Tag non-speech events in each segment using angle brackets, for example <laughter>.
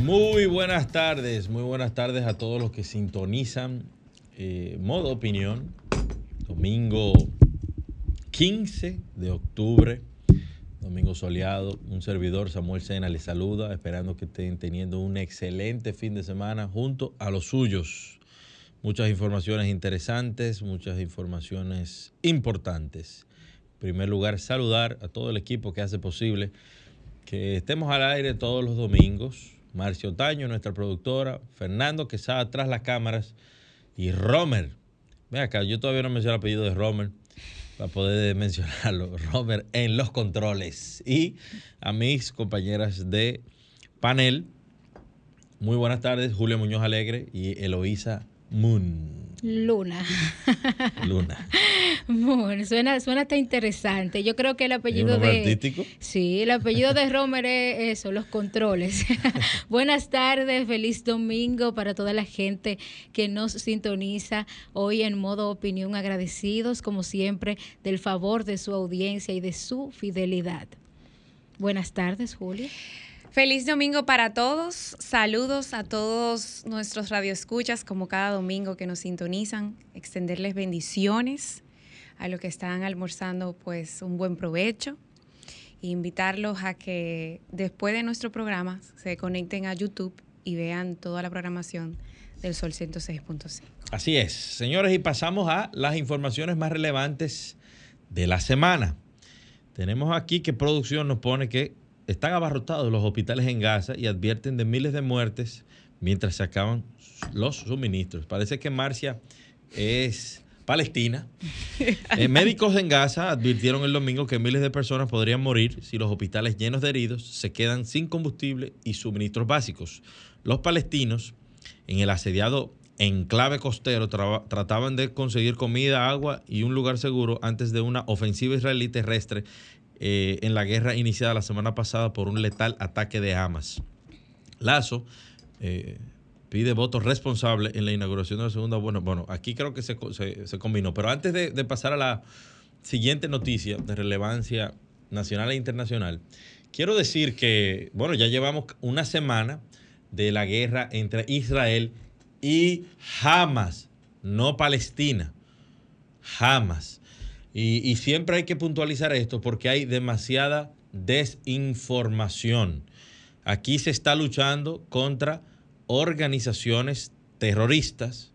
Muy buenas tardes, muy buenas tardes a todos los que sintonizan eh, Modo Opinión, domingo 15 de octubre, domingo soleado. Un servidor, Samuel Sena, les saluda, esperando que estén teniendo un excelente fin de semana junto a los suyos. Muchas informaciones interesantes, muchas informaciones importantes. En primer lugar, saludar a todo el equipo que hace posible que estemos al aire todos los domingos. Marcio Taño, nuestra productora, Fernando que está atrás las cámaras y Romer. Ve acá, yo todavía no mencioné el apellido de Romer para poder <laughs> mencionarlo. Romer en los controles. Y a mis compañeras de panel. Muy buenas tardes, Julio Muñoz Alegre y Eloísa Moon. Luna. <laughs> Luna. Moon. Suena, suena hasta interesante. Yo creo que el apellido de. artístico? Sí, el apellido de Romer es eso, los controles. <laughs> Buenas tardes, feliz domingo para toda la gente que nos sintoniza hoy en modo opinión. Agradecidos, como siempre, del favor de su audiencia y de su fidelidad. Buenas tardes, Julia. Feliz domingo para todos. Saludos a todos nuestros radioescuchas, como cada domingo que nos sintonizan. Extenderles bendiciones a los que están almorzando, pues un buen provecho. E invitarlos a que después de nuestro programa se conecten a YouTube y vean toda la programación del Sol 106.5. Así es, señores, y pasamos a las informaciones más relevantes de la semana. Tenemos aquí que producción nos pone que están abarrotados los hospitales en Gaza y advierten de miles de muertes mientras se acaban los suministros. Parece que Marcia es Palestina. Eh, <laughs> médicos en Gaza advirtieron el domingo que miles de personas podrían morir si los hospitales llenos de heridos se quedan sin combustible y suministros básicos. Los palestinos en el asediado enclave costero trataban de conseguir comida, agua y un lugar seguro antes de una ofensiva israelí terrestre eh, en la guerra iniciada la semana pasada por un letal ataque de Hamas. Lazo eh, pide votos responsables en la inauguración de la segunda. Bueno, bueno, aquí creo que se, se combinó. Pero antes de, de pasar a la siguiente noticia de relevancia nacional e internacional, quiero decir que, bueno, ya llevamos una semana de la guerra entre Israel y Hamas, no Palestina. Hamas. Y, siempre hay que puntualizar esto porque hay demasiada desinformación. Aquí se está luchando contra organizaciones terroristas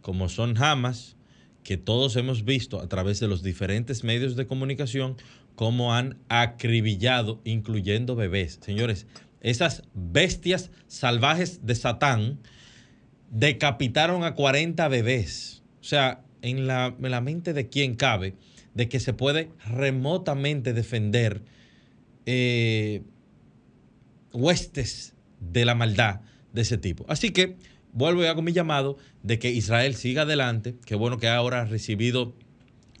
como son Hamas, que todos hemos visto a través de los diferentes medios de comunicación cómo han acribillado, incluyendo bebés. Señores, esas bestias salvajes de Satán decapitaron a 40 bebés. O sea, en la, en la mente de quién cabe de que se puede remotamente defender eh, huestes de la maldad de ese tipo. Así que vuelvo ya con mi llamado de que Israel siga adelante, que bueno que ahora ha recibido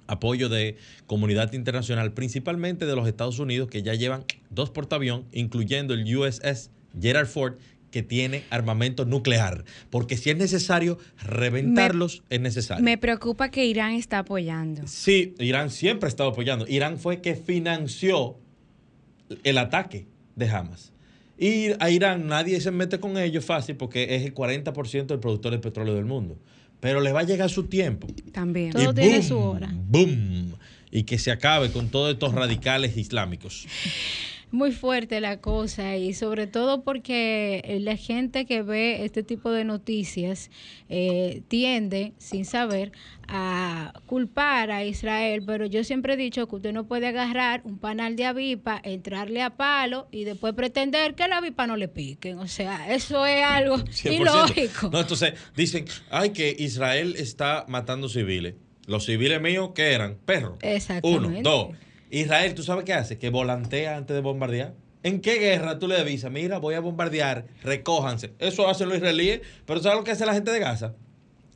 apoyo de comunidad internacional, principalmente de los Estados Unidos, que ya llevan dos portaavión, incluyendo el USS Gerald Ford, que tiene armamento nuclear. Porque si es necesario reventarlos, es necesario. Me preocupa que Irán está apoyando. Sí, Irán siempre ha estado apoyando. Irán fue que financió el ataque de Hamas. Y a Irán nadie se mete con ellos fácil porque es el 40% del productor de petróleo del mundo. Pero le va a llegar su tiempo. También. Todo tiene boom, su hora. Boom. Y que se acabe con todos estos radicales islámicos. Muy fuerte la cosa y sobre todo porque la gente que ve este tipo de noticias eh, tiende, sin saber, a culpar a Israel, pero yo siempre he dicho que usted no puede agarrar un panal de avipa, entrarle a palo y después pretender que la avipa no le piquen. O sea, eso es algo <laughs> 100%. ilógico. No, entonces dicen, ay, que Israel está matando civiles. Los civiles míos, ¿qué eran? Perros. Exactamente. Uno, dos. Israel, ¿tú sabes qué hace? Que volantea antes de bombardear. ¿En qué guerra tú le avisas? Mira, voy a bombardear, recójanse. Eso hacen los israelíes, pero ¿sabes lo que hace la gente de Gaza?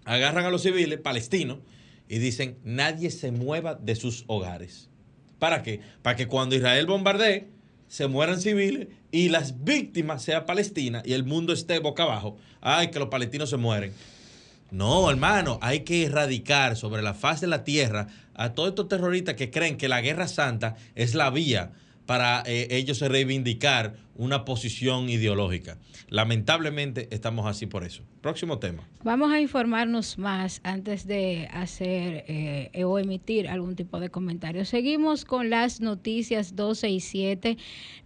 Agarran a los civiles palestinos y dicen, nadie se mueva de sus hogares. ¿Para qué? Para que cuando Israel bombardee, se mueran civiles y las víctimas sean palestinas y el mundo esté boca abajo. Ay, que los palestinos se mueren. No, hermano, hay que erradicar sobre la faz de la tierra a todos estos terroristas que creen que la guerra santa es la vía para eh, ellos reivindicar una posición ideológica. Lamentablemente estamos así por eso. Próximo tema. Vamos a informarnos más antes de hacer eh, o emitir algún tipo de comentario. Seguimos con las noticias 12 y 7.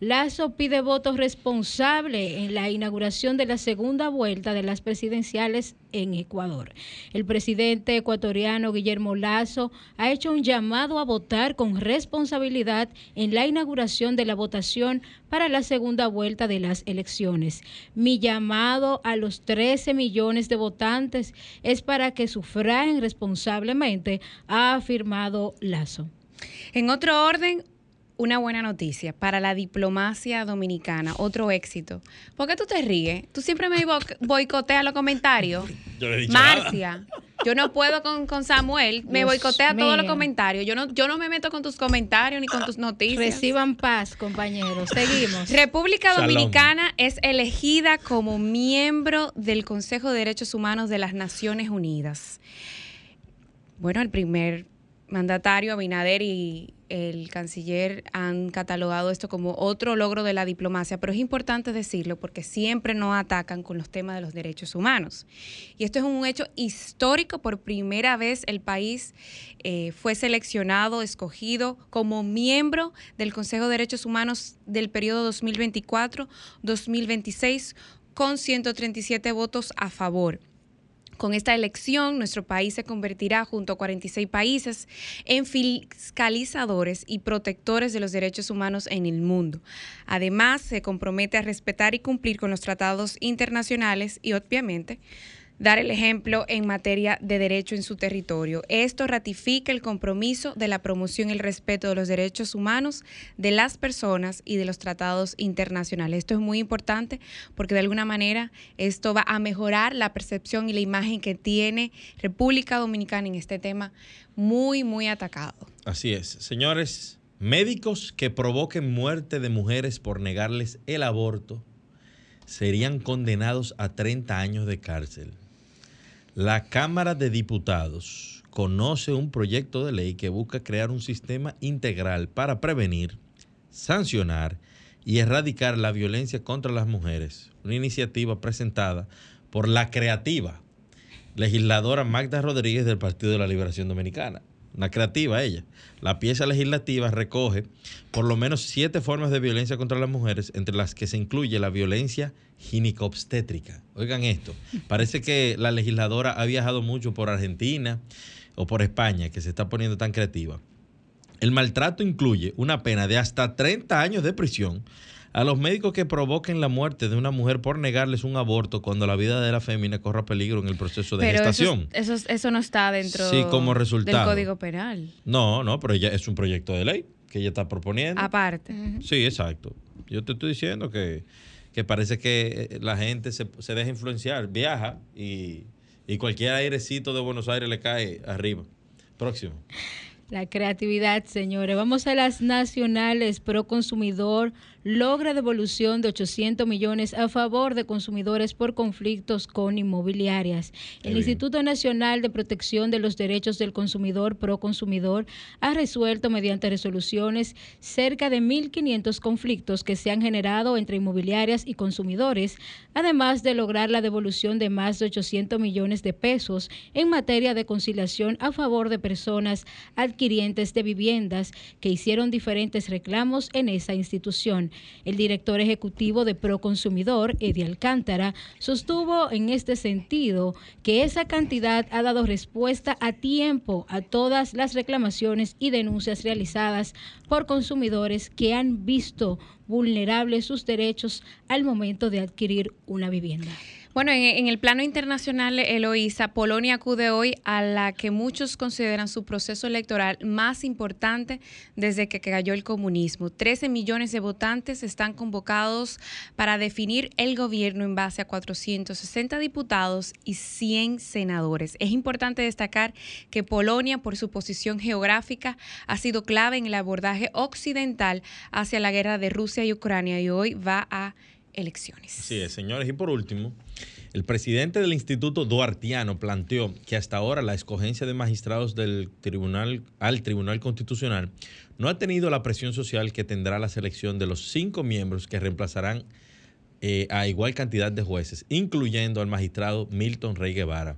Lazo pide voto responsable en la inauguración de la segunda vuelta de las presidenciales en Ecuador. El presidente ecuatoriano Guillermo Lazo ha hecho un llamado a votar con responsabilidad en la inauguración de la votación para la segunda vuelta de las elecciones. Mi llamado a los 13 millones de votantes es para que sufraguen responsablemente, ha afirmado Lazo. En otro orden, una buena noticia para la diplomacia dominicana, otro éxito. ¿Por qué tú te ríes? Tú siempre me boicoteas los comentarios. <laughs> Yo le he dicho Marcia, yo no puedo con, con Samuel, me Dios boicotea todos los comentarios. Yo no, yo no me meto con tus comentarios ni con tus noticias. Reciban paz, compañeros. Seguimos. República Shalom. Dominicana es elegida como miembro del Consejo de Derechos Humanos de las Naciones Unidas. Bueno, el primer mandatario, Abinader, y el canciller han catalogado esto como otro logro de la diplomacia, pero es importante decirlo porque siempre nos atacan con los temas de los derechos humanos. Y esto es un hecho histórico. Por primera vez el país eh, fue seleccionado, escogido como miembro del Consejo de Derechos Humanos del periodo 2024-2026 con 137 votos a favor. Con esta elección, nuestro país se convertirá, junto a 46 países, en fiscalizadores y protectores de los derechos humanos en el mundo. Además, se compromete a respetar y cumplir con los tratados internacionales y, obviamente, dar el ejemplo en materia de derecho en su territorio. Esto ratifica el compromiso de la promoción y el respeto de los derechos humanos de las personas y de los tratados internacionales. Esto es muy importante porque de alguna manera esto va a mejorar la percepción y la imagen que tiene República Dominicana en este tema muy, muy atacado. Así es. Señores, médicos que provoquen muerte de mujeres por negarles el aborto serían condenados a 30 años de cárcel. La Cámara de Diputados conoce un proyecto de ley que busca crear un sistema integral para prevenir, sancionar y erradicar la violencia contra las mujeres. Una iniciativa presentada por la creativa legisladora Magda Rodríguez del Partido de la Liberación Dominicana. Una creativa ella. La pieza legislativa recoge por lo menos siete formas de violencia contra las mujeres, entre las que se incluye la violencia ginecobstétrica. Oigan esto, parece que la legisladora ha viajado mucho por Argentina o por España, que se está poniendo tan creativa. El maltrato incluye una pena de hasta 30 años de prisión a los médicos que provoquen la muerte de una mujer por negarles un aborto cuando la vida de la fémina corra peligro en el proceso de Pero eso, gestación. eso, eso no está dentro Sí, como resultado. del Código Penal. No, no, pero ella es un proyecto de ley que ella está proponiendo. Aparte. Sí, exacto. Yo te estoy diciendo que, que parece que eh, la gente se, se deja influenciar, viaja y, y cualquier airecito de Buenos Aires le cae arriba. Próximo. La creatividad, señores. Vamos a las nacionales pro consumidor. Logra devolución de 800 millones a favor de consumidores por conflictos con inmobiliarias. El bien. Instituto Nacional de Protección de los Derechos del Consumidor pro consumidor ha resuelto mediante resoluciones cerca de 1.500 conflictos que se han generado entre inmobiliarias y consumidores, además de lograr la devolución de más de 800 millones de pesos en materia de conciliación a favor de personas adquirientes de viviendas que hicieron diferentes reclamos en esa institución. El director ejecutivo de Proconsumidor, Eddie Alcántara, sostuvo en este sentido que esa cantidad ha dado respuesta a tiempo a todas las reclamaciones y denuncias realizadas por consumidores que han visto vulnerables sus derechos al momento de adquirir una vivienda. Bueno, en, el plano internacional, Eloísa, Polonia acude hoy a la que muchos consideran su proceso electoral más importante desde que cayó el comunismo. 13 millones de votantes están convocados para definir el gobierno en base a 460 diputados y 100 senadores. Es importante destacar que Polonia, por su posición geográfica, ha sido clave en el abordaje occidental hacia la guerra de Rusia y Ucrania y hoy va a elecciones. Sí, señores. Y por último, el presidente del Instituto Duartiano planteó que hasta ahora la escogencia de magistrados del tribunal al Tribunal Constitucional no ha tenido la presión social que tendrá la selección de los cinco miembros que reemplazarán eh, a igual cantidad de jueces, incluyendo al magistrado Milton Rey Guevara.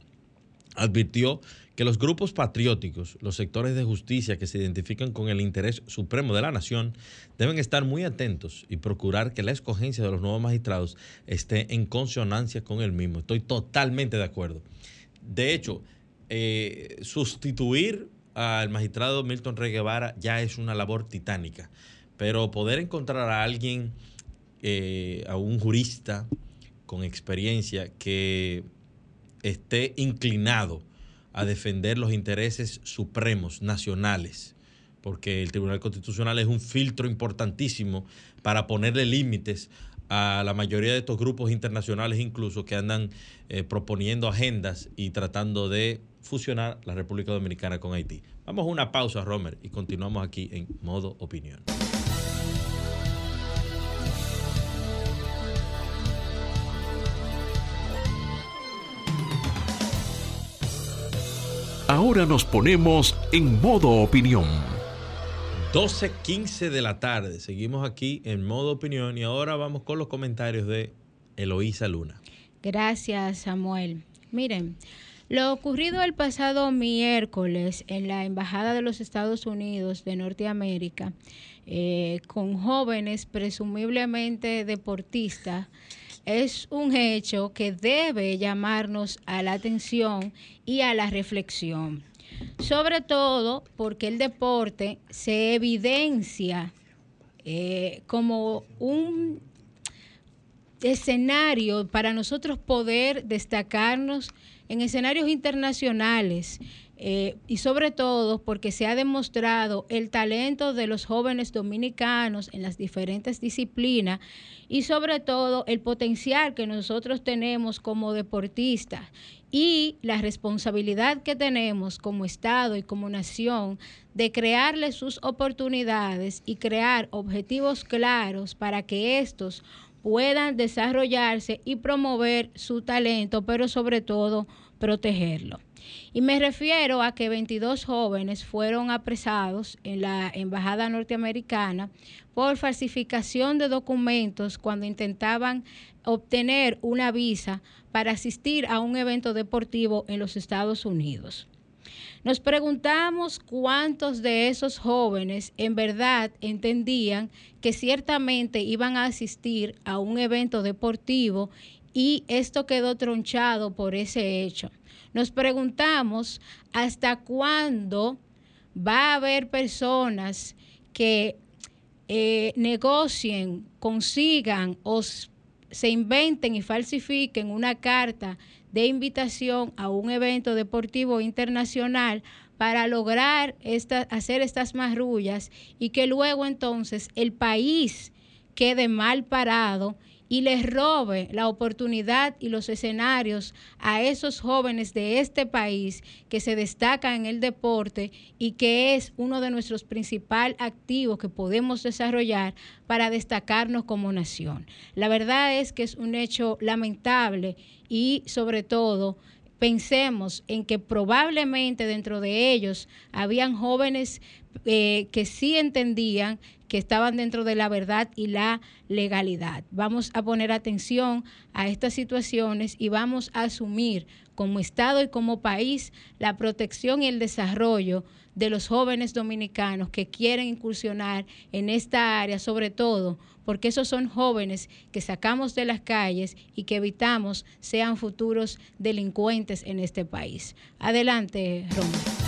Advirtió que los grupos patrióticos, los sectores de justicia que se identifican con el interés supremo de la nación, deben estar muy atentos y procurar que la escogencia de los nuevos magistrados esté en consonancia con el mismo. Estoy totalmente de acuerdo. De hecho, eh, sustituir al magistrado Milton Rey Guevara ya es una labor titánica, pero poder encontrar a alguien, eh, a un jurista con experiencia que esté inclinado a defender los intereses supremos nacionales, porque el Tribunal Constitucional es un filtro importantísimo para ponerle límites a la mayoría de estos grupos internacionales incluso que andan eh, proponiendo agendas y tratando de fusionar la República Dominicana con Haití. Vamos a una pausa, Romer, y continuamos aquí en modo opinión. Ahora nos ponemos en modo opinión. 12.15 de la tarde. Seguimos aquí en modo opinión y ahora vamos con los comentarios de Eloísa Luna. Gracias, Samuel. Miren, lo ocurrido el pasado miércoles en la Embajada de los Estados Unidos de Norteamérica eh, con jóvenes presumiblemente deportistas es un hecho que debe llamarnos a la atención y a la reflexión. Sobre todo porque el deporte se evidencia eh, como un escenario para nosotros poder destacarnos en escenarios internacionales eh, y sobre todo porque se ha demostrado el talento de los jóvenes dominicanos en las diferentes disciplinas y sobre todo el potencial que nosotros tenemos como deportistas y la responsabilidad que tenemos como Estado y como nación de crearle sus oportunidades y crear objetivos claros para que estos puedan desarrollarse y promover su talento, pero sobre todo protegerlo. Y me refiero a que 22 jóvenes fueron apresados en la Embajada norteamericana por falsificación de documentos cuando intentaban obtener una visa para asistir a un evento deportivo en los Estados Unidos. Nos preguntamos cuántos de esos jóvenes en verdad entendían que ciertamente iban a asistir a un evento deportivo y esto quedó tronchado por ese hecho. Nos preguntamos hasta cuándo va a haber personas que eh, negocien, consigan o se inventen y falsifiquen una carta de invitación a un evento deportivo internacional para lograr hacer estas marrullas y que luego entonces el país quede mal parado y les robe la oportunidad y los escenarios a esos jóvenes de este país que se destacan en el deporte y que es uno de nuestros principales activos que podemos desarrollar para destacarnos como nación. La verdad es que es un hecho lamentable y sobre todo pensemos en que probablemente dentro de ellos habían jóvenes eh, que sí entendían que estaban dentro de la verdad y la legalidad. Vamos a poner atención a estas situaciones y vamos a asumir como Estado y como país la protección y el desarrollo de los jóvenes dominicanos que quieren incursionar en esta área, sobre todo porque esos son jóvenes que sacamos de las calles y que evitamos sean futuros delincuentes en este país. Adelante, Romero.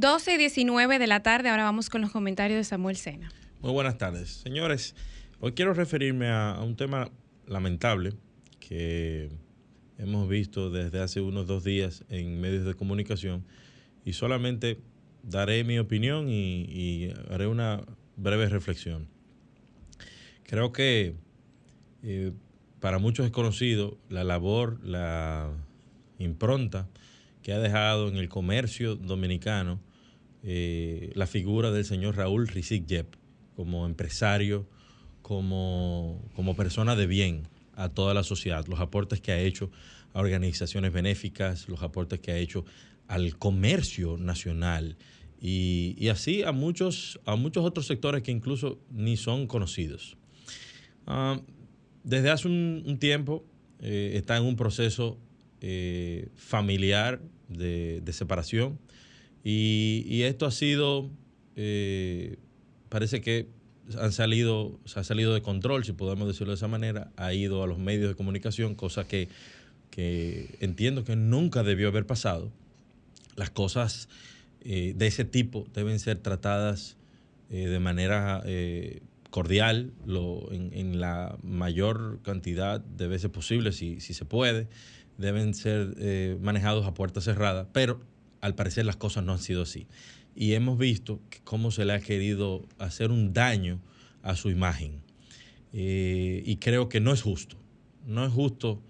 12 y 19 de la tarde, ahora vamos con los comentarios de Samuel Sena. Muy buenas tardes. Señores, hoy quiero referirme a, un tema lamentable que hemos visto desde hace unos dos días en medios de comunicación y solamente daré mi opinión y, y haré una breve reflexión. Creo que eh, para muchos es conocido la labor, la impronta que ha dejado en el comercio dominicano eh, la figura del señor Raúl Rizik Yep como empresario, como, como persona de bien a toda la sociedad, los aportes que ha hecho a organizaciones benéficas, los aportes que ha hecho al comercio nacional y, y así a muchos, a muchos otros sectores que incluso ni son conocidos. Ah, desde hace un, tiempo eh, está en un proceso eh, familiar de, de separación y, esto ha sido, eh, parece que han salido, se ha salido de control, si podemos decirlo de esa manera, ha ido a los medios de comunicación, cosa que, que entiendo que nunca debió haber pasado. Las cosas eh, de ese tipo deben ser tratadas eh, de manera cordial, lo, en, en, la mayor cantidad de veces posible, si, si se puede. Deben ser manejados a puerta cerrada, pero al parecer las cosas no han sido así. Y hemos visto cómo se le ha querido hacer un daño a su imagen. Eh, y creo que no es justo. No es justo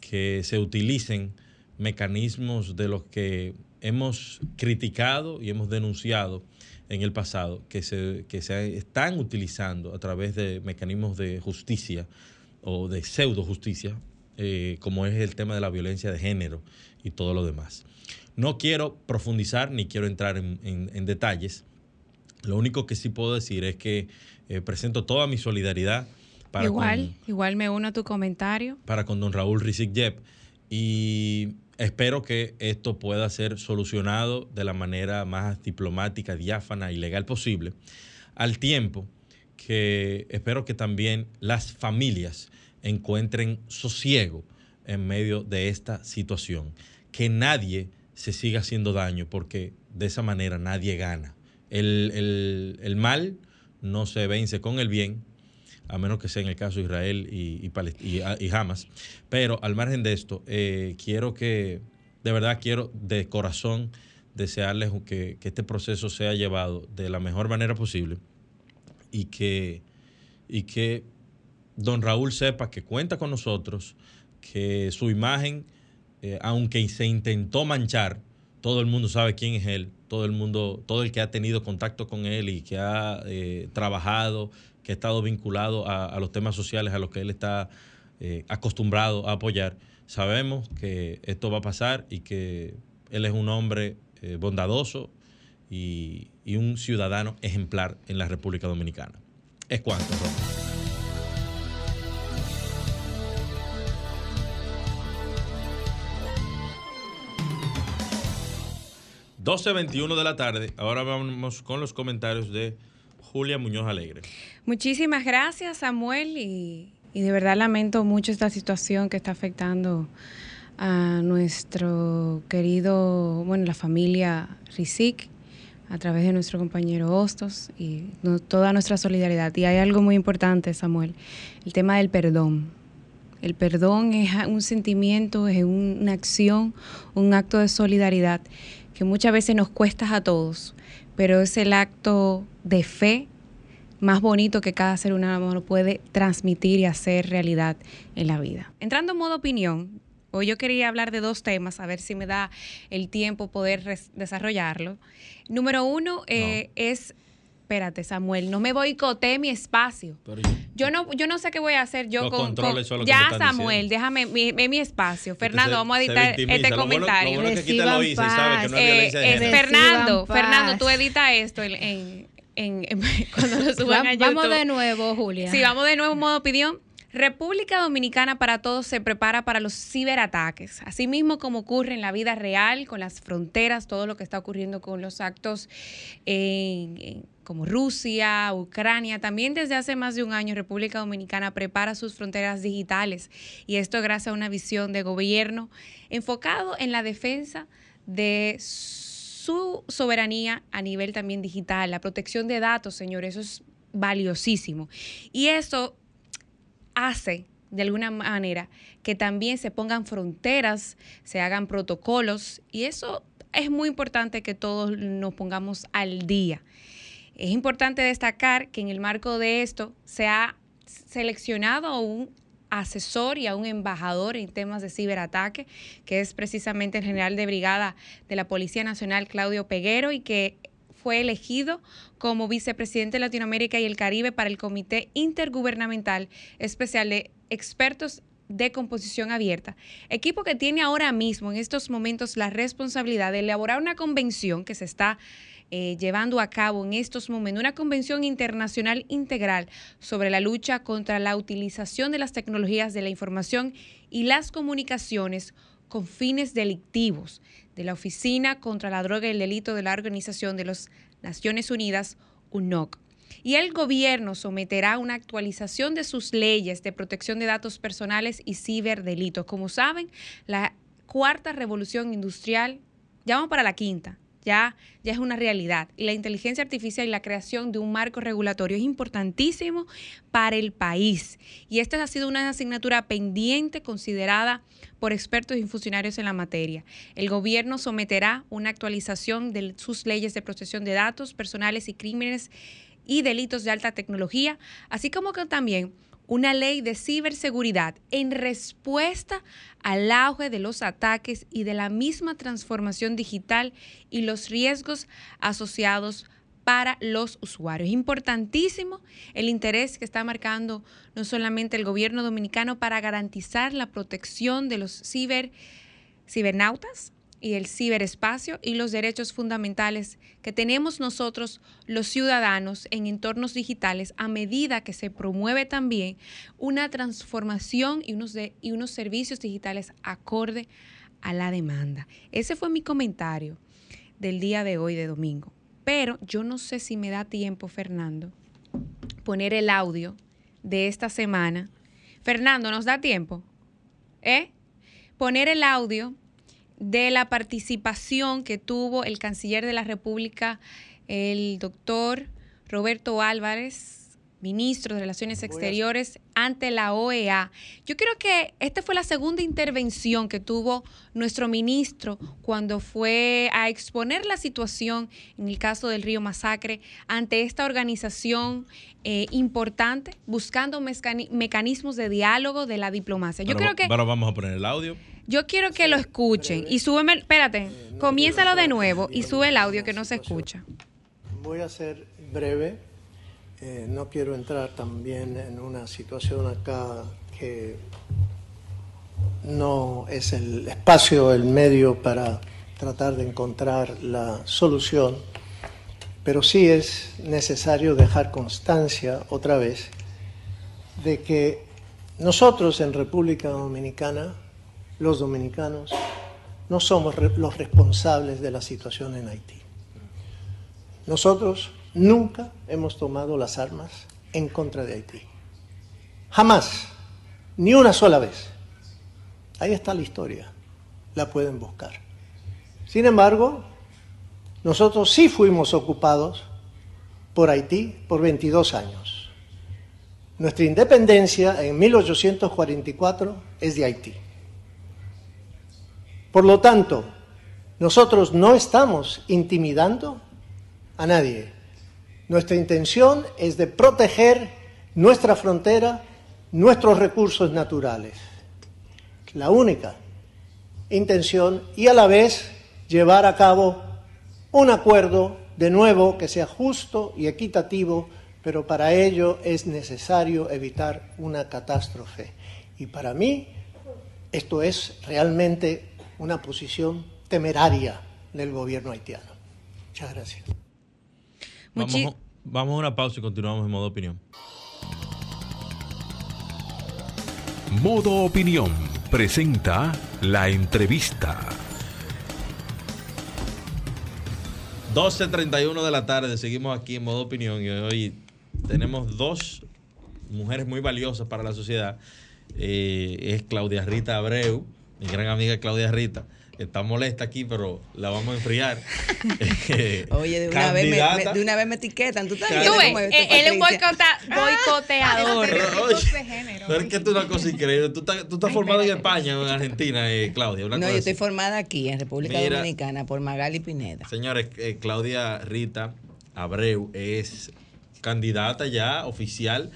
que se utilicen mecanismos de los que hemos criticado y hemos denunciado en el pasado, que se, que se están utilizando a través de mecanismos de justicia o de pseudo justicia, eh, como es el tema de la violencia de género y todo lo demás. No quiero profundizar ni quiero entrar en, en, en detalles. Lo único que sí puedo decir es que eh, presento toda mi solidaridad. Para igual, con, igual me uno a tu comentario. Para con don Raúl Rizik Yep. Y espero que esto pueda ser solucionado de la manera más diplomática, diáfana y legal posible. Al tiempo que espero que también las familias encuentren sosiego en medio de esta situación. Que nadie se siga haciendo daño porque de esa manera nadie gana. El, el, el mal no se vence con el bien, a menos que sea en el caso de Israel y, y, y, y Hamas. Pero al margen de esto, eh, quiero que, de verdad quiero de corazón desearles que, que, este proceso sea llevado de la mejor manera posible y que, y que don Raúl sepa que cuenta con nosotros, que su imagen, eh, aunque se intentó manchar, todo el mundo sabe quién es él, todo el mundo, todo el que ha tenido contacto con él y que ha eh, trabajado, que ha estado vinculado a, los temas sociales a los que él está eh, acostumbrado a apoyar, sabemos que esto va a pasar y que él es un hombre eh, bondadoso y, un ciudadano ejemplar en la República Dominicana. Es cuanto, Ron. 12.21 de la tarde. Ahora vamos con los comentarios de Julia Muñoz Alegre. Muchísimas gracias, Samuel. Y, de verdad lamento mucho esta situación que está afectando a nuestro querido, bueno, la familia Rizik, a través de nuestro compañero Hostos y toda nuestra solidaridad. Y hay algo muy importante, Samuel, el tema del perdón. El perdón es un sentimiento, es una acción, un acto de solidaridad que muchas veces nos cuesta a todos, pero es el acto de fe más bonito que cada ser humano puede transmitir y hacer realidad en la vida. Entrando en modo opinión, hoy yo quería hablar de dos temas, a ver si me da el tiempo poder desarrollarlo. Número uno eh, no. es espérate, Samuel, no me boicote mi espacio. Yo, yo, no, yo no sé qué voy a hacer yo con, con Ya, Samuel, diciendo. déjame mi, mi, mi, espacio. Fernando, vamos a editar este lo comentario. Bueno, lo bueno lo hice, sabe que no eh, eh, Fernando, Fernando, tú edita esto en, en, en, en <laughs> cuando lo suban a YouTube. Vamos de nuevo, Julia. Sí, vamos de nuevo, modo opinión. República Dominicana para Todos se prepara para los ciberataques, así mismo como ocurre en la vida real, con las fronteras, todo lo que está ocurriendo con los actos en, en, como Rusia, Ucrania. También desde hace más de un año República Dominicana prepara sus fronteras digitales y esto gracias a una visión de gobierno enfocado en la defensa de su soberanía a nivel también digital, la protección de datos, señores, eso es valiosísimo. Y eso hace de alguna manera que también se pongan fronteras, se hagan protocolos y eso es muy importante que todos nos pongamos al día. Es importante destacar que en el marco de esto se ha seleccionado a un asesor y a un embajador en temas de ciberataque, que es precisamente el general de brigada de la Policía Nacional, Claudio Peguero, y que fue elegido como vicepresidente de Latinoamérica y el Caribe para el Comité Intergubernamental Especial de Expertos de composición abierta, equipo que tiene ahora mismo, en estos momentos, la responsabilidad de elaborar una convención que se está eh, llevando a cabo en estos momentos, una convención internacional integral sobre la lucha contra la utilización de las tecnologías de la información y las comunicaciones con fines delictivos de la Oficina contra la Droga y el Delito de la Organización de las Naciones Unidas, UNOC y el gobierno someterá una actualización de sus leyes de protección de datos personales y ciberdelitos. Como saben, la cuarta revolución industrial, ya vamos para la quinta, ya, ya es una realidad. Y la inteligencia artificial y la creación de un marco regulatorio es importantísimo para el país. Y esta ha sido una asignatura pendiente considerada por expertos y funcionarios en la materia. El gobierno someterá una actualización de sus leyes de protección de datos personales y crímenes y delitos de alta tecnología, así como que también una ley de ciberseguridad en respuesta al auge de los ataques y de la misma transformación digital y los riesgos asociados para los usuarios. Importantísimo el interés que está marcando no solamente el gobierno dominicano para garantizar la protección de los ciber, cibernautas, y el ciberespacio y los derechos fundamentales que tenemos nosotros los ciudadanos en entornos digitales a medida que se promueve también una transformación y unos, y unos servicios digitales acorde a la demanda. Ese fue mi comentario del día de hoy de domingo. Pero yo no sé si me da tiempo, Fernando, poner el audio de esta semana. Fernando, ¿nos da tiempo? ¿Eh? Poner el audio de la participación que tuvo el canciller de la República, el doctor Roberto Álvarez, ministro de Relaciones Exteriores, ante la OEA. Yo creo que esta fue la segunda intervención que tuvo nuestro ministro cuando fue a exponer la situación en el caso del río Masacre ante esta organización eh, importante, buscando mecanismos de diálogo de la diplomacia. Yo creo que... Pero vamos a poner el audio. Yo quiero que lo escuchen y súbeme, espérate, comiénzalo de nuevo y sube el audio que no se escucha. Voy a ser breve, eh, no quiero entrar también en una situación acá que no es el espacio, el medio para tratar de encontrar la solución, pero sí es necesario dejar constancia otra vez de que nosotros en República Dominicana los dominicanos no somos los responsables de la situación en Haití. Nosotros nunca hemos tomado las armas en contra de Haití. Jamás, ni una sola vez. Ahí está la historia, la pueden buscar. Sin embargo, nosotros sí fuimos ocupados por Haití por 22 años. Nuestra independencia en 1844 es de Haití. Por lo tanto, nosotros no estamos intimidando a nadie. Nuestra intención es de proteger nuestra frontera, nuestros recursos naturales. La única intención y a la vez llevar a cabo un acuerdo de nuevo que sea justo y equitativo, pero para ello es necesario evitar una catástrofe. Y para mí esto es realmente una posición temeraria del gobierno haitiano. Muchas gracias. Vamos, vamos a una pausa y continuamos en modo opinión. Modo opinión presenta la entrevista. 12.31 de la tarde, seguimos aquí en modo opinión y hoy tenemos dos mujeres muy valiosas para la sociedad. Eh, es Claudia Rita Abreu, mi gran amiga Claudia Rita, que está molesta aquí, pero la vamos a enfriar. <laughs> Oye, de una, vez me, de una vez me etiquetan. ¿Tú, también ¿Tú ves, él es un boicoteador. Pero, pero es que tú una cosa increíble. Tú estás, tú estás formada en España o en Argentina, eh, Claudia. no, yo estoy formada aquí, en República Dominicana, por Magali Pineda. Señores, eh, Claudia Rita Abreu es candidata ya oficial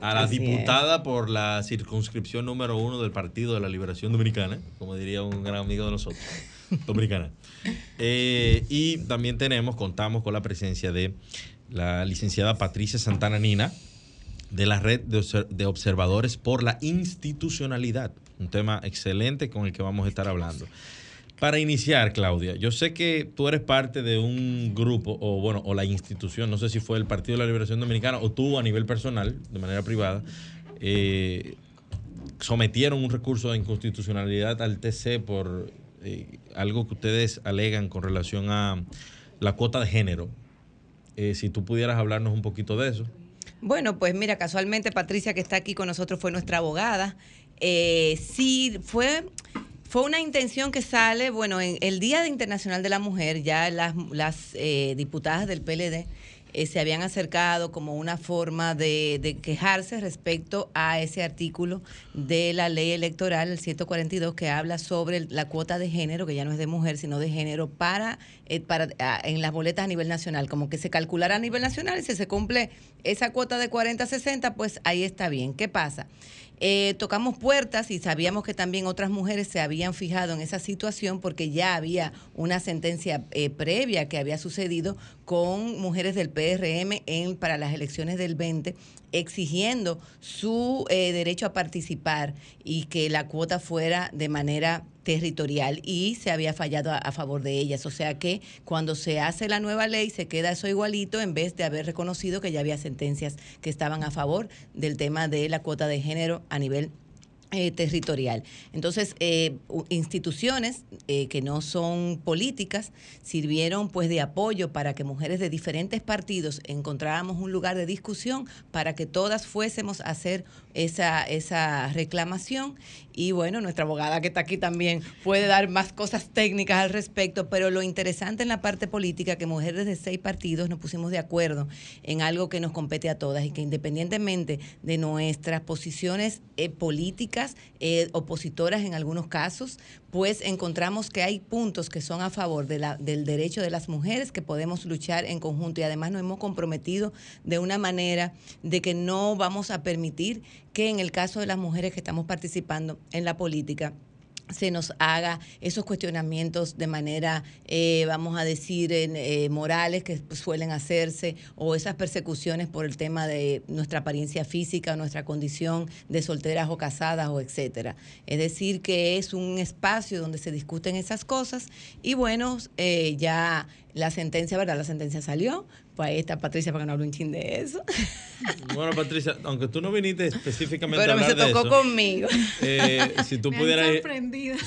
a la diputada por la circunscripción número uno del Partido de la Liberación Dominicana, como diría un gran amigo de nosotros, <laughs> dominicana. Eh, y también tenemos, contamos con la presencia de la licenciada Patricia Santana Nina, de la red de observadores por la institucionalidad, un tema excelente con el que vamos a estar hablando. Para iniciar, Claudia, yo sé que tú eres parte de un grupo, o bueno, o la institución, no sé si fue el Partido de la Liberación Dominicana o tú a nivel personal, de manera privada, eh, sometieron un recurso de inconstitucionalidad al TC por eh, algo que ustedes alegan con relación a la cuota de género. Eh, si tú pudieras hablarnos un poquito de eso. Bueno, pues mira, casualmente Patricia que está aquí con nosotros fue nuestra abogada. sí, fue fue una intención que sale, bueno, en el Día Internacional de la Mujer, ya las, las eh, diputadas del PLD eh, se habían acercado como una forma de, quejarse respecto a ese artículo de la ley electoral, el 142, que habla sobre la cuota de género, que ya no es de mujer, sino de género, para, eh, en las boletas a nivel nacional, como que se calculara a nivel nacional y si se cumple esa cuota de 40-60, pues ahí está bien. ¿Qué pasa? Eh, tocamos puertas y sabíamos que también otras mujeres se habían fijado en esa situación porque ya había una sentencia eh, previa que había sucedido con mujeres del PRM en, para las elecciones del 20 exigiendo su eh, derecho a participar y que la cuota fuera de manera territorial y se había fallado a, favor de ellas. O sea que cuando se hace la nueva ley se queda eso igualito en vez de haber reconocido que ya había sentencias que estaban a favor del tema de la cuota de género a nivel eh, territorial. Entonces, eh, instituciones eh, que no son políticas sirvieron pues de apoyo para que mujeres de diferentes partidos encontráramos un lugar de discusión para que todas fuésemos a hacer esa, esa reclamación. Y bueno, nuestra abogada que está aquí también puede dar más cosas técnicas al respecto, pero lo interesante en la parte política que mujeres de seis partidos nos pusimos de acuerdo en algo que nos compete a todas y que independientemente de nuestras posiciones políticas, eh, opositoras en algunos casos, pues encontramos que hay puntos que son a favor del derecho de las mujeres que podemos luchar en conjunto. Y además nos hemos comprometido de una manera de que no vamos a permitir que en el caso de las mujeres que estamos participando en la política, se nos haga esos cuestionamientos de manera, eh, vamos a decir, eh, morales que suelen hacerse o esas persecuciones por el tema de nuestra apariencia física, nuestra condición de solteras o casadas o etcétera. Es decir, que es un espacio donde se discuten esas cosas y bueno, eh, ya la sentencia, ¿verdad? La sentencia salió, pues ahí está Patricia para que no hable un chin de eso. <laughs> Bueno, Patricia, aunque tú no viniste específicamente a hablar se tocó conmigo. Eh, si tú pudieras,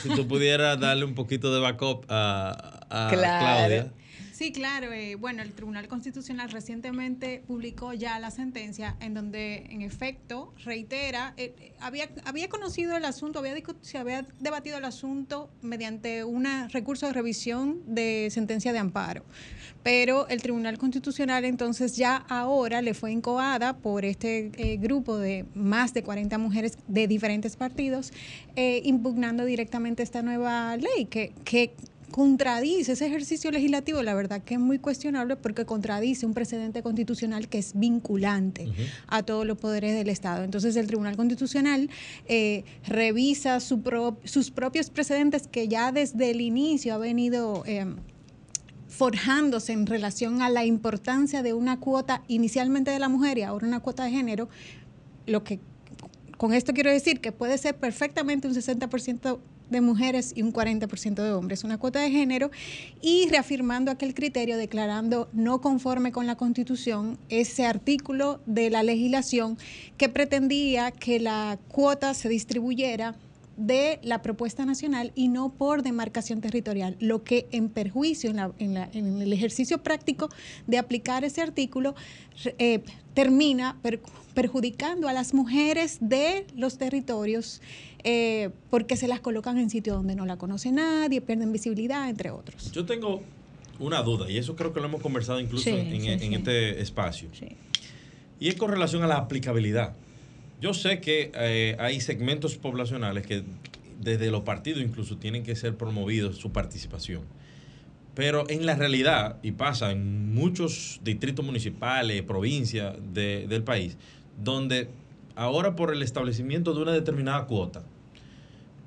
si tú pudieras darle un poquito de backup a, a Claudia. Sí, claro. Eh, bueno, el Tribunal Constitucional recientemente publicó ya la sentencia en donde, en efecto, reitera, eh, había, había conocido el asunto, había, se había debatido el asunto mediante un recurso de revisión de sentencia de amparo pero el Tribunal Constitucional entonces ya ahora le fue incoada por este eh, grupo de más de 40 mujeres de diferentes partidos, eh, impugnando directamente esta nueva ley que, que contradice ese ejercicio legislativo, la verdad que es muy cuestionable porque contradice un precedente constitucional que es vinculante a todos los poderes del Estado. Entonces el Tribunal Constitucional eh, revisa su sus propios precedentes que ya desde el inicio ha venido forjándose en relación a la importancia de una cuota inicialmente de la mujer y ahora una cuota de género, lo que con esto quiero decir que puede ser perfectamente un 60% de mujeres y un 40% de hombres, una cuota de género, y reafirmando aquel criterio, declarando no conforme con la Constitución ese artículo de la legislación que pretendía que la cuota se distribuyera de la propuesta nacional y no por demarcación territorial, lo que en perjuicio en, el ejercicio práctico de aplicar ese artículo eh, termina perjudicando a las mujeres de los territorios eh, porque se las colocan en sitios donde no la conoce nadie, pierden visibilidad, entre otros. Yo tengo una duda, y eso creo que lo hemos conversado incluso Sí, en, sí, en sí. este espacio. Y es con relación a la aplicabilidad. Yo sé que eh, hay segmentos poblacionales que desde los partidos incluso tienen que ser promovidos su participación. Pero en la realidad, y pasa en muchos distritos municipales, provincias de- del país, donde ahora por el establecimiento de una determinada cuota,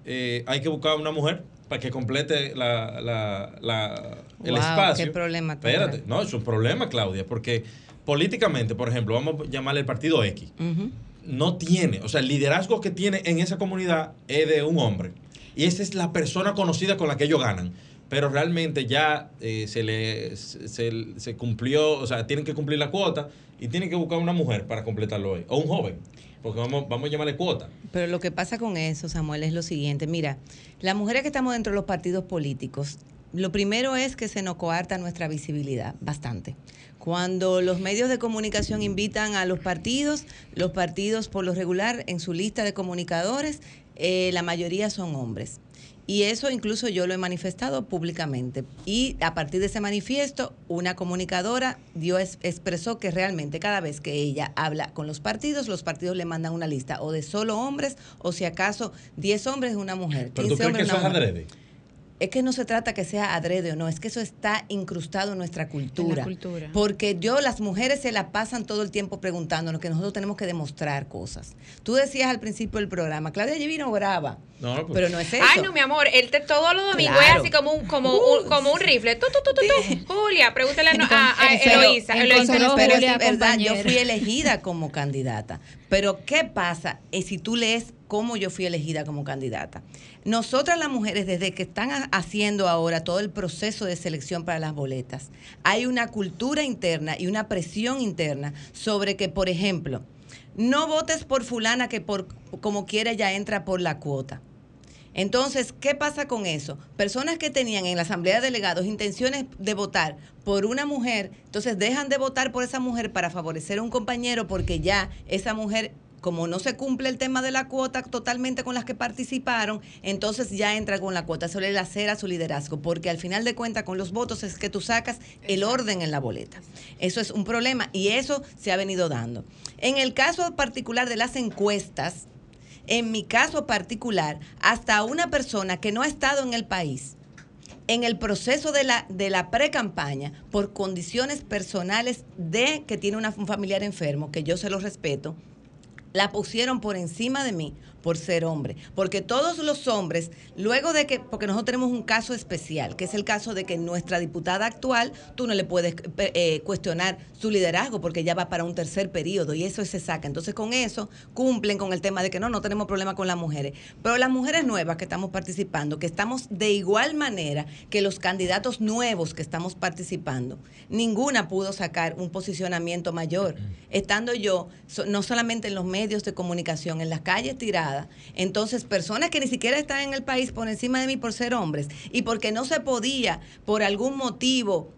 eh, hay que buscar una mujer para que complete la, la- la- el Wow, espacio. qué problema Espérate, no, es un problema, Claudia, porque políticamente, por ejemplo, vamos a llamarle el partido X, Ujú. No tiene, o sea, el liderazgo que tiene en esa comunidad es de un hombre. Y esa es la persona conocida con la que ellos ganan. Pero realmente ya eh, se le se, se- cumplió, o sea, tienen que cumplir la cuota y tienen que buscar una mujer para completarlo hoy. O un joven, porque vamos, vamos a llamarle cuota. Pero lo que pasa con eso, Samuel, es lo siguiente. Mira, las mujeres que estamos dentro de los partidos políticos, lo primero es que se nos coarta nuestra visibilidad, bastante. Cuando los medios de comunicación invitan a los partidos, los partidos por lo regular en su lista de comunicadores, eh, la mayoría son hombres. Y eso incluso yo lo he manifestado públicamente. Y a partir de ese manifiesto, una comunicadora dio, es- expresó que realmente cada vez que ella habla con los partidos, los partidos le mandan una lista o de solo hombres o si acaso 10 hombres y una mujer. Pero tú 15 crees que hombres eso es adrede. Es que no se trata que sea adrede o no, es que eso está incrustado en nuestra cultura. cultura. Porque yo, las mujeres se la pasan todo el tiempo preguntándonos que nosotros tenemos que demostrar cosas. Tú decías al principio del programa, Claudia allí vino brava, No, pues, pero no es eso. Ay, no, mi amor, él te, todos los domingos Claro. es así como un, como un, como un rifle. Tú, tú, tú, tú, tú. Julia, pregúntale a, no- a, a Entonces, Eloísa. pero- Eloísa entonces, nos- pero Julia, es verdad, yo fui elegida como candidata. Pero ¿qué pasa eh, si tú lees cómo yo fui elegida como candidata? Nosotras las mujeres, desde que están ha- haciendo ahora todo el proceso de selección para las boletas, hay una cultura interna y una presión interna sobre que, por ejemplo, no votes por fulana que por como quiera ya entra por la cuota. Entonces, ¿qué pasa con eso? Personas que tenían en la Asamblea de Delegados intenciones de votar por una mujer, entonces dejan de votar por esa mujer para favorecer a un compañero porque ya esa mujer, como no se cumple el tema de la cuota totalmente con las que participaron, entonces ya entra con la cuota. Eso le lacera su liderazgo, porque al final de cuentas con los votos es que tú sacas el orden en la boleta. Eso es un problema y eso se ha venido dando. En el caso particular de las encuestas, en mi caso particular, hasta una persona que no ha estado en el país, en el proceso de la, de la pre-campaña, por condiciones personales de que tiene una- un familiar enfermo, que yo se lo respeto, la pusieron por encima de mí por ser hombre. Porque todos los hombres, luego de que, porque nosotros tenemos un caso especial, que es el caso de que nuestra diputada actual, tú no le puedes eh, cuestionar su liderazgo porque ya va para un tercer periodo y eso se saca. Entonces con eso cumplen con el tema de que no, no tenemos problema con las mujeres. Pero las mujeres nuevas que estamos participando, que estamos de igual manera que los candidatos nuevos que estamos participando, ninguna pudo sacar un posicionamiento mayor. Estando yo, no solamente en los medios de comunicación, en las calles tiradas, entonces personas que ni siquiera están en el país por encima de mí por ser hombres y porque no se podía por algún motivo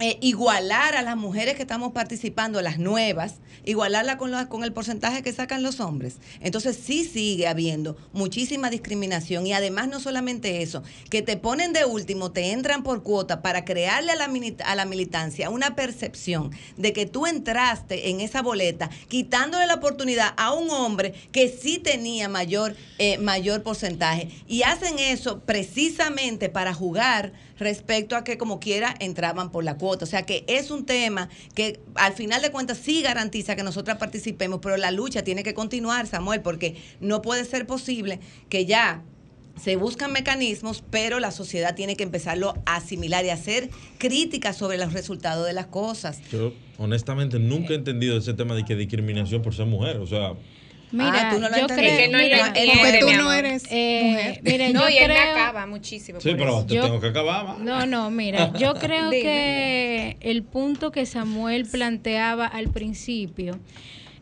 eh, igualar a las mujeres que estamos participando, las nuevas, igualarla con, con el porcentaje que sacan los hombres. Entonces sí sigue habiendo muchísima discriminación y además no solamente eso, que te ponen de último, te entran por cuota para crearle a la, mini- a la militancia una percepción de que tú entraste en esa boleta quitándole la oportunidad a un hombre que sí tenía mayor, eh, mayor porcentaje. Y hacen eso precisamente para jugar respecto a que como quiera entraban por la cuota. O sea que es un tema que al final de cuentas sí garantiza que nosotras participemos, pero la lucha tiene que continuar, Samuel, porque no puede ser posible que ya se buscan mecanismos, pero la sociedad tiene que empezarlo a asimilar y hacer críticas sobre los resultados de las cosas. Yo honestamente nunca he entendido ese tema de que discriminación por ser mujer. O sea, Mira, Ah, tú no lo yo creo, Que no mira, entiende, Porque mi tú no eres eh, mujer. mira, No, yo y él me creo- acaba muchísimo. sí, pero te Yo- tengo que acabar. va. No, no, mira, <laughs> yo creo que el punto que Samuel planteaba al principio,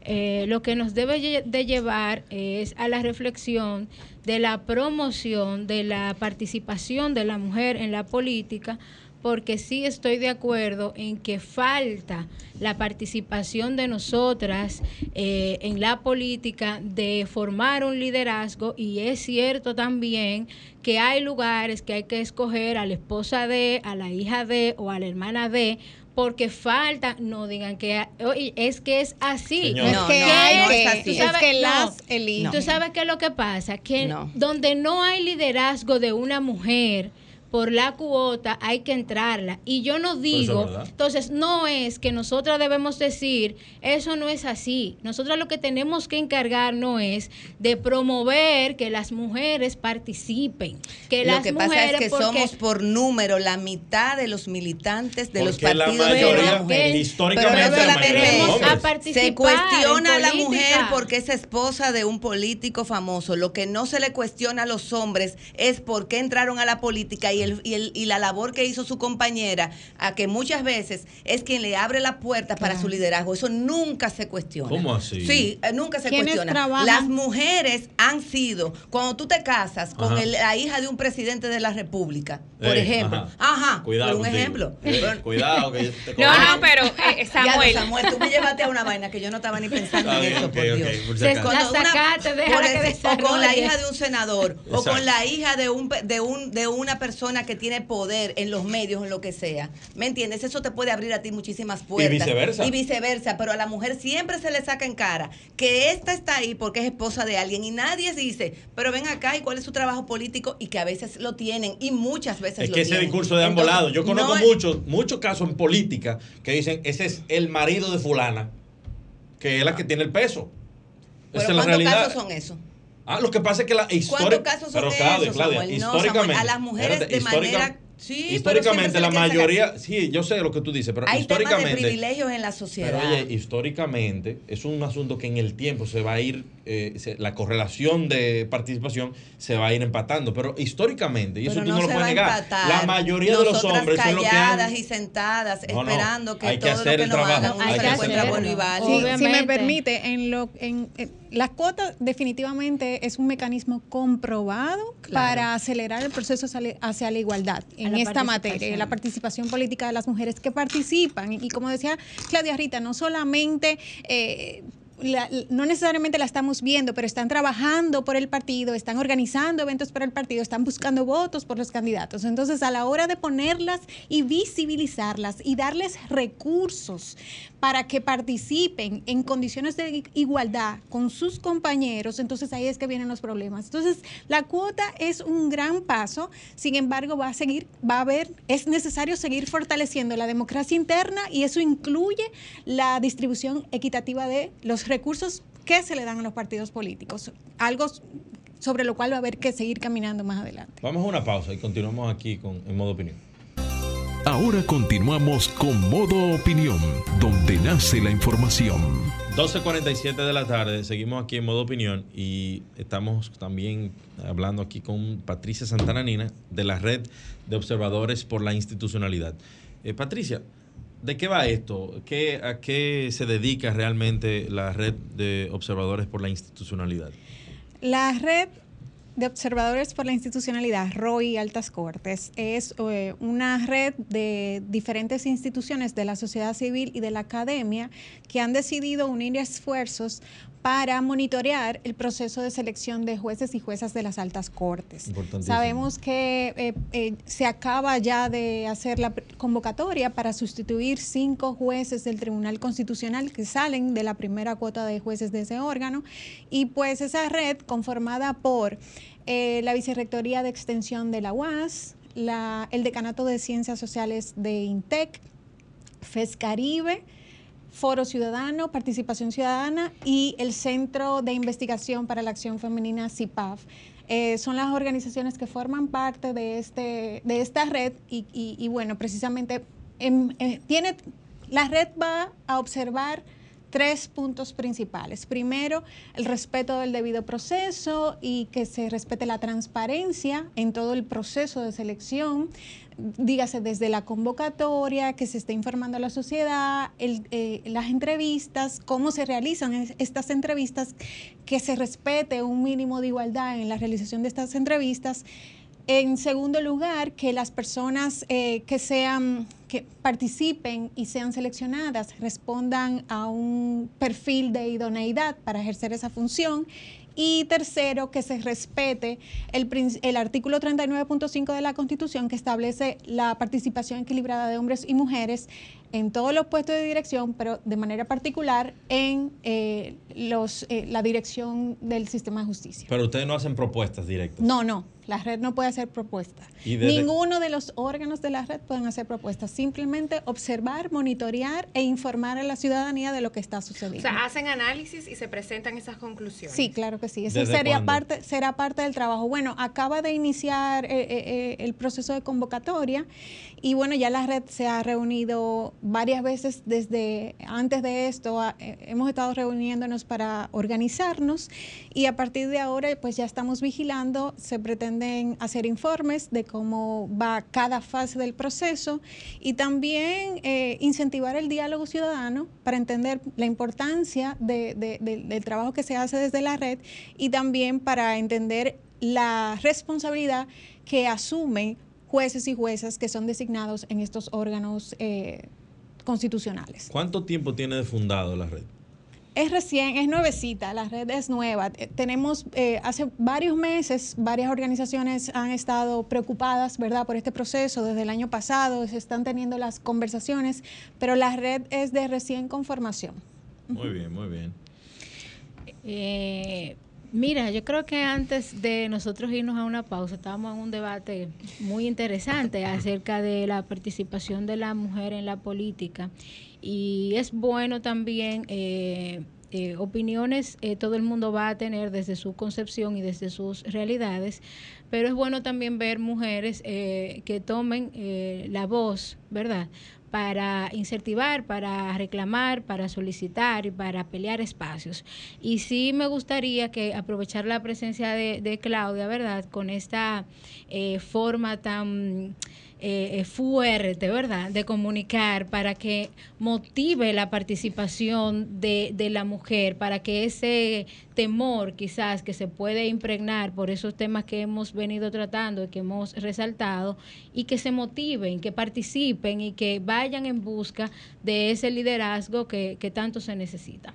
eh, lo que nos debe de llevar es a la reflexión de la promoción de la participación de la mujer en la política, porque sí estoy de acuerdo en que falta la participación de nosotras eh, en la política de formar un liderazgo y es cierto también que hay lugares que hay que escoger a la esposa de, a la hija de o a la hermana de porque falta, no digan que es que es así. No, es no, que no, hay no que, es así. sabes- Es que no. las eligen. Tú sabes qué es lo que pasa, que No. donde no hay liderazgo de una mujer por la cuota hay que entrarla y yo no digo, es entonces no es que nosotros debemos decir, eso no es así. Nosotros lo que tenemos que encargarnos es de promover que las mujeres participen, que Lo las que mujeres pasa es que porque- somos por número la mitad de los militantes de los la partidos de mayoría, mujeres. históricamente, Pero la mayoría Se cuestiona a la mujer porque es esposa de un político famoso. Lo que no se le cuestiona a los hombres es por qué entraron a la política y, el, y, el- y la labor que hizo su compañera, a que muchas veces es quien le abre la puerta para su liderazgo. Eso nunca se cuestiona. ¿Cómo así? Sí, eh, nunca se ¿Quiénes cuestiona. trabajan? Las mujeres han sido, cuando tú te casas con el- la hija de un presidente de la República, por Eh, ejemplo. ajá. Ajá, Cuidado por un contigo. ejemplo. Eh, Cuidado que <laughs> te No, no, pero eh, <laughs> ya, Samuel. Samuel, tú me llevaste a una vaina que yo no estaba ni pensando Está en eso, ok, por Dios. ok, por si la sacaste, déjala por que o con la hija de un senador, o con la hija de un pe- de un de una persona que tiene poder en los medios, en lo que sea. ¿Me entiendes? Eso te puede abrir a ti muchísimas puertas. viceversa. Y viceversa, pero a la mujer siempre se le saca en cara que esta está ahí porque es esposa de alguien y nadie dice, pero ven acá y cuál es su trabajo político y que a veces lo tienen y muchas veces Es lo que ese tienen. discurso de ambos Entonces, lados. Yo conozco no- muchos, muchos casos en política que dicen, ese es el marido de fulana, que es la que tiene el peso. Pero es ¿cuántos casos son esos? Ah, lo que pasa es que la historia. ¿Cuántos casos son pero de Claudia, esos, Claudia, Samuel? No, históricamente. Samuel, a las mujeres espérate, de histórica- manera- sí, pero históricamente la mayoría, sí, yo sé lo que tú dices, pero Hay temas de históricamente. privilegios en la Pero sociedad. oye, históricamente es un asunto que en el tiempo se va a ir, eh, se- la correlación de participación se va a ir empatando. Pero históricamente, y eso Pero tú no, lo se va puedes negar, empatar. la mayoría de los Nosotras hombres son los que han. calladas y sentadas No, no, esperando que hay que todo hacer lo que el nos trabajo, hagan hay se que hacerlo. bueno y válido. Sí, si me permite, en lo, en, en- la cuota definitivamente es un mecanismo comprobado Claro. para acelerar el proceso hacia la- igualdad en la esta materia, la participación política de las mujeres que participan. Y como decía Claudia Rita, no solamente... eh, no necesariamente la estamos viendo, pero están trabajando por el partido, están organizando eventos para el partido, están buscando votos por los candidatos. Entonces, a la hora de ponerlas y visibilizarlas y darles recursos para que participen en condiciones de igualdad con sus compañeros, entonces ahí es que vienen los problemas. Entonces, la cuota es un gran paso, sin embargo, va a seguir, va a haber, es necesario seguir fortaleciendo la democracia interna y eso incluye la distribución equitativa de los recursos que se le dan a los partidos políticos. Algo sobre lo cual va a haber que seguir caminando más adelante. Vamos a una pausa y continuamos aquí con, en modo opinión. Ahora continuamos con Modo Opinión, donde nace la información. 12.47 de la tarde, seguimos aquí en modo opinión y estamos también hablando aquí con Patricia Santananina de la Red de Observadores por la Institucionalidad. Eh, Patricia, ¿de qué va esto? ¿Qué, ¿A qué se dedica realmente la Red de Observadores por la Institucionalidad? La red de observadores por la institucionalidad, ROI Altas Cortes, es eh, una red de diferentes instituciones de la sociedad civil y de la academia que han decidido unir esfuerzos para monitorear el proceso de selección de jueces y juezas de las altas cortes. Sabemos que eh, eh, se acaba ya de hacer la convocatoria para sustituir cinco jueces del Tribunal Constitucional que salen de la primera cuota de jueces de ese órgano y pues esa red conformada por eh, la Vicerrectoría de Extensión de la UAS, la- el Decanato de Ciencias Sociales de INTEC, FESCaribe, Foro Ciudadano, Participación Ciudadana y el Centro de Investigación para la Acción Femenina, CIPAF. Eh, son las organizaciones que forman parte de, este, de esta red y, y- bueno, precisamente em, eh, tiene, la red va a observar tres puntos principales. Primero, el respeto del debido proceso y que se respete la transparencia en todo el proceso de selección, dígase desde la convocatoria, que se esté informando a la sociedad, eh, las entrevistas, cómo se realizan es- estas entrevistas, que se respete un mínimo de igualdad en la realización de estas entrevistas En segundo lugar, que las personas eh, que sean que participen y sean seleccionadas respondan a un perfil de idoneidad para ejercer esa función y tercero, que se respete el, el artículo 39.5 de la Constitución que establece la participación equilibrada de hombres y mujeres en todos los puestos de dirección, pero de manera particular en eh, los, eh, la dirección del sistema de justicia. Pero ustedes no hacen propuestas directas. No, no, la red no puede hacer propuestas. Ninguno de los órganos de la red pueden hacer propuestas, simplemente observar, monitorear e informar a la ciudadanía de lo que está O sucediendo. sea, hacen análisis y se presentan esas conclusiones. Sí, claro que sí. Eso ¿Desde sería cuándo? parte, será parte del trabajo. Bueno, acaba de iniciar eh, eh, eh, el proceso de convocatoria y bueno, ya la red se ha reunido varias veces desde antes de esto. a- eh, hemos estado reuniéndonos para organizarnos y a partir de ahora pues ya estamos vigilando. Se hacer informes de cómo va cada fase del proceso y también eh, incentivar el diálogo ciudadano para entender la importancia de- de- de- del trabajo que se hace desde la red y también para entender la responsabilidad que asumen jueces y juezas que son designados en estos órganos eh, constitucionales. ¿Cuánto tiempo tiene de fundado la red? Es recién, es nuevecita, la red es nueva. Eh, Tenemos, eh, hace varios meses, varias organizaciones han estado preocupadas, ¿verdad?, por este proceso. Desde el año pasado se están teniendo las conversaciones, pero la red es de recién conformación. Muy bien, muy bien. Eh, mira, yo creo que antes de nosotros irnos a una pausa, estábamos en un debate muy interesante acerca de la participación de la mujer en la política. Y es bueno también, eh, eh, opiniones eh, todo el mundo va a tener desde su concepción y desde sus realidades, pero es bueno también ver mujeres eh, que tomen eh, la voz, ¿verdad? para incentivar, para reclamar, para solicitar y para pelear espacios. Y sí me gustaría que aprovechar la presencia de, de Claudia, ¿verdad? Con esta eh, forma tan eh, eh, fuerte, ¿verdad? De comunicar para que motive la participación de, de la mujer, para que ese temor quizás que se puede impregnar por esos temas que hemos venido tratando y que hemos resaltado, y que se motiven, que participen y que vayan en busca de ese liderazgo que, que tanto se necesita.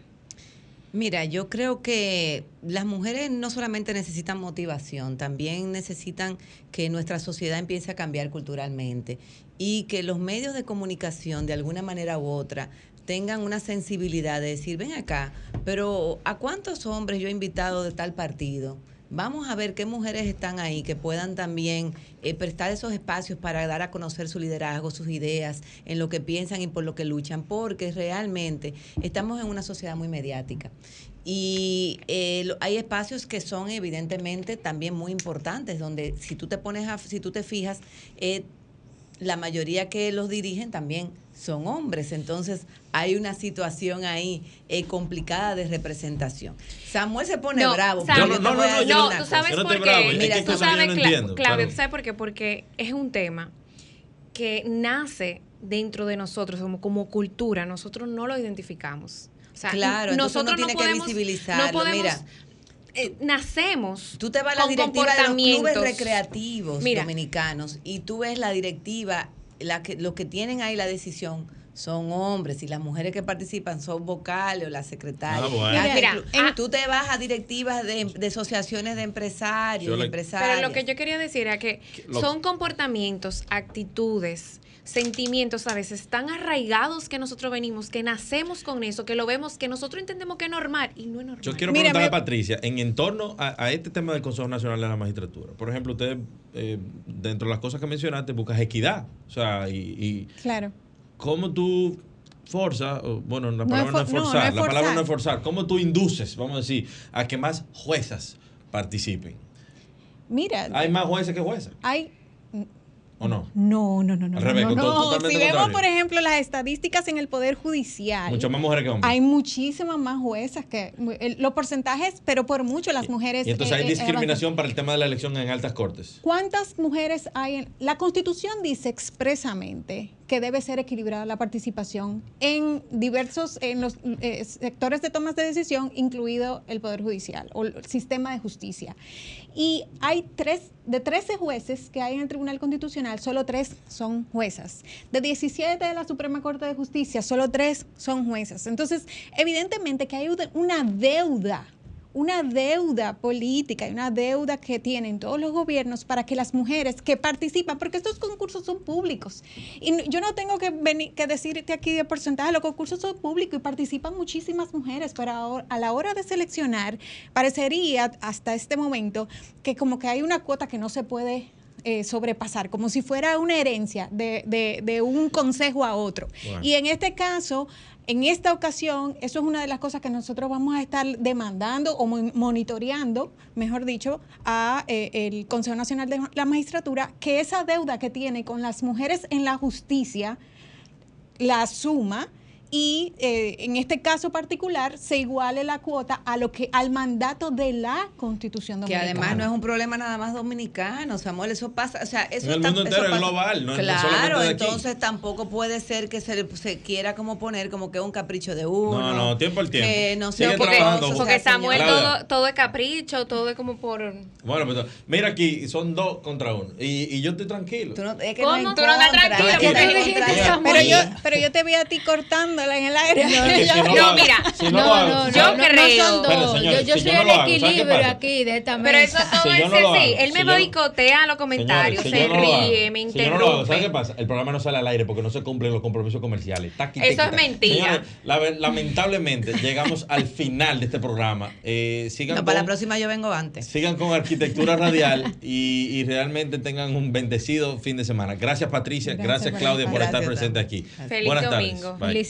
Mira, yo creo que las mujeres no solamente necesitan motivación, también necesitan que nuestra sociedad empiece a cambiar culturalmente y que los medios de comunicación, de alguna manera u otra, tengan una sensibilidad de decir, ven acá, pero ¿a cuántos hombres yo he invitado de tal partido? Vamos a ver qué mujeres están ahí que puedan también eh, prestar esos espacios para dar a conocer su liderazgo, sus ideas, en lo que piensan y por lo que luchan, porque realmente estamos en una sociedad muy mediática. Y eh, hay espacios que son evidentemente también muy importantes, donde si tú te pones a, si tú te fijas, eh, la mayoría que los dirigen también son hombres, entonces hay una situación ahí eh, complicada de representación. Samuel se pone No, bravo. Te no, no, voy a no, No, tú sabes por qué. Mira, que tú sabes, no Cla- entiendo, Claudia, claro. ¿tú sabes por qué? Porque es un tema que nace dentro de nosotros como, como cultura. Nosotros no lo identificamos. O sea, Claro, entonces uno nosotros tiene no que podemos, visibilizarlo, No podemos, mira. eh, nacemos Tú te vas a la con directiva de los clubes comportamientos. recreativos Mira. dominicanos y tú ves la directiva, la que, los que tienen ahí la decisión son hombres y las mujeres que participan son vocales o las secretarias. Ah, bueno. Mira, ah. tú te vas a directivas de, de asociaciones de empresarios, empresarias. Pero lo que yo quería decir era que lo- son comportamientos, actitudes, sentimientos a veces tan arraigados que nosotros venimos, que nacemos con eso, que lo vemos, que nosotros entendemos que es normal y no es normal. Yo quiero Mira, preguntarle me- a Patricia, en en torno a, a este tema del Consejo Nacional de la Magistratura, por ejemplo, usted, eh, dentro de las cosas que mencionaste, buscas equidad. O sea, y, y Claro. cómo tú forzas, o, bueno, la palabra no es for- no, forzar, no es la palabra forzar. no es forzar, cómo tú induces, vamos a decir, a que más juezas participen. Mira, ¿Hay más jueces que juezas? hay ¿O no? No, no, no, no. Al revés, no, no. Si vemos, contrario. por ejemplo, las estadísticas en el Poder Judicial, Muchas más mujeres que hombres. hay muchísimas más juezas que el- los porcentajes, pero por mucho las mujeres. y entonces eh, hay eh, discriminación para el tema de la elección en altas cortes. ¿Cuántas mujeres hay en.? La Constitución dice expresamente que debe ser equilibrada la participación en diversos, en los eh, sectores de tomas de decisión, incluido el Poder Judicial o el sistema de justicia. Y hay tres, de 13 jueces que hay en el Tribunal Constitucional, solo tres son juezas. De 17 de la Suprema Corte de Justicia, solo tres son juezas. Entonces, evidentemente que hay una deuda una deuda política y una deuda que tienen todos los gobiernos para que las mujeres que participan, porque estos concursos son públicos, y yo no tengo que, venir, que decirte aquí de porcentaje, los concursos son públicos y participan muchísimas mujeres, pero a la hora de seleccionar, parecería hasta este momento que como que hay una cuota que no se puede eh, sobrepasar, como si fuera una herencia de, de, de un consejo a otro. Y en este caso, en esta ocasión, eso es una de las cosas que nosotros vamos a estar demandando o monitoreando, mejor dicho, a eh, el Consejo Nacional de la Magistratura, que esa deuda que tiene con las mujeres en la justicia la suma y eh, en este caso particular se iguale la cuota a lo que al mandato de la Constitución dominicana. Que además no es un problema nada más dominicano, Samuel, eso pasa, o sea, eso en el mundo entero es global, no Claro, entonces tampoco puede ser que se, se, quiera como poner como que es un capricho de uno. No, no, tiempo al tiempo. Que no sé porque, porque Samuel todo, todo es capricho, todo es como por Bueno, pero mira aquí, son dos contra uno y, y yo estoy tranquilo. Tú no, es que ¿Cómo? No Tú no estás tranquilo. Pero yo, pero yo te vi a ti cortando en el aire. No, <laughs> mira, no, yo creo. yo, soy el equilibrio aquí de esta Pero eso todo es así. Él me boicotea los comentarios, se ríe, me interrumpe. ¿Sabes qué pasa? El programa no sale al aire porque no se cumplen los compromisos comerciales. Eso es mentira. lamentablemente <laughs> llegamos al final de este programa. Eh, sigan para la próxima yo vengo antes. Sigan con Arquitectura Radial y, realmente tengan un bendecido fin de semana. Gracias Patricia, gracias, Claudia por estar presente aquí. Feliz Buenas domingo. Feliz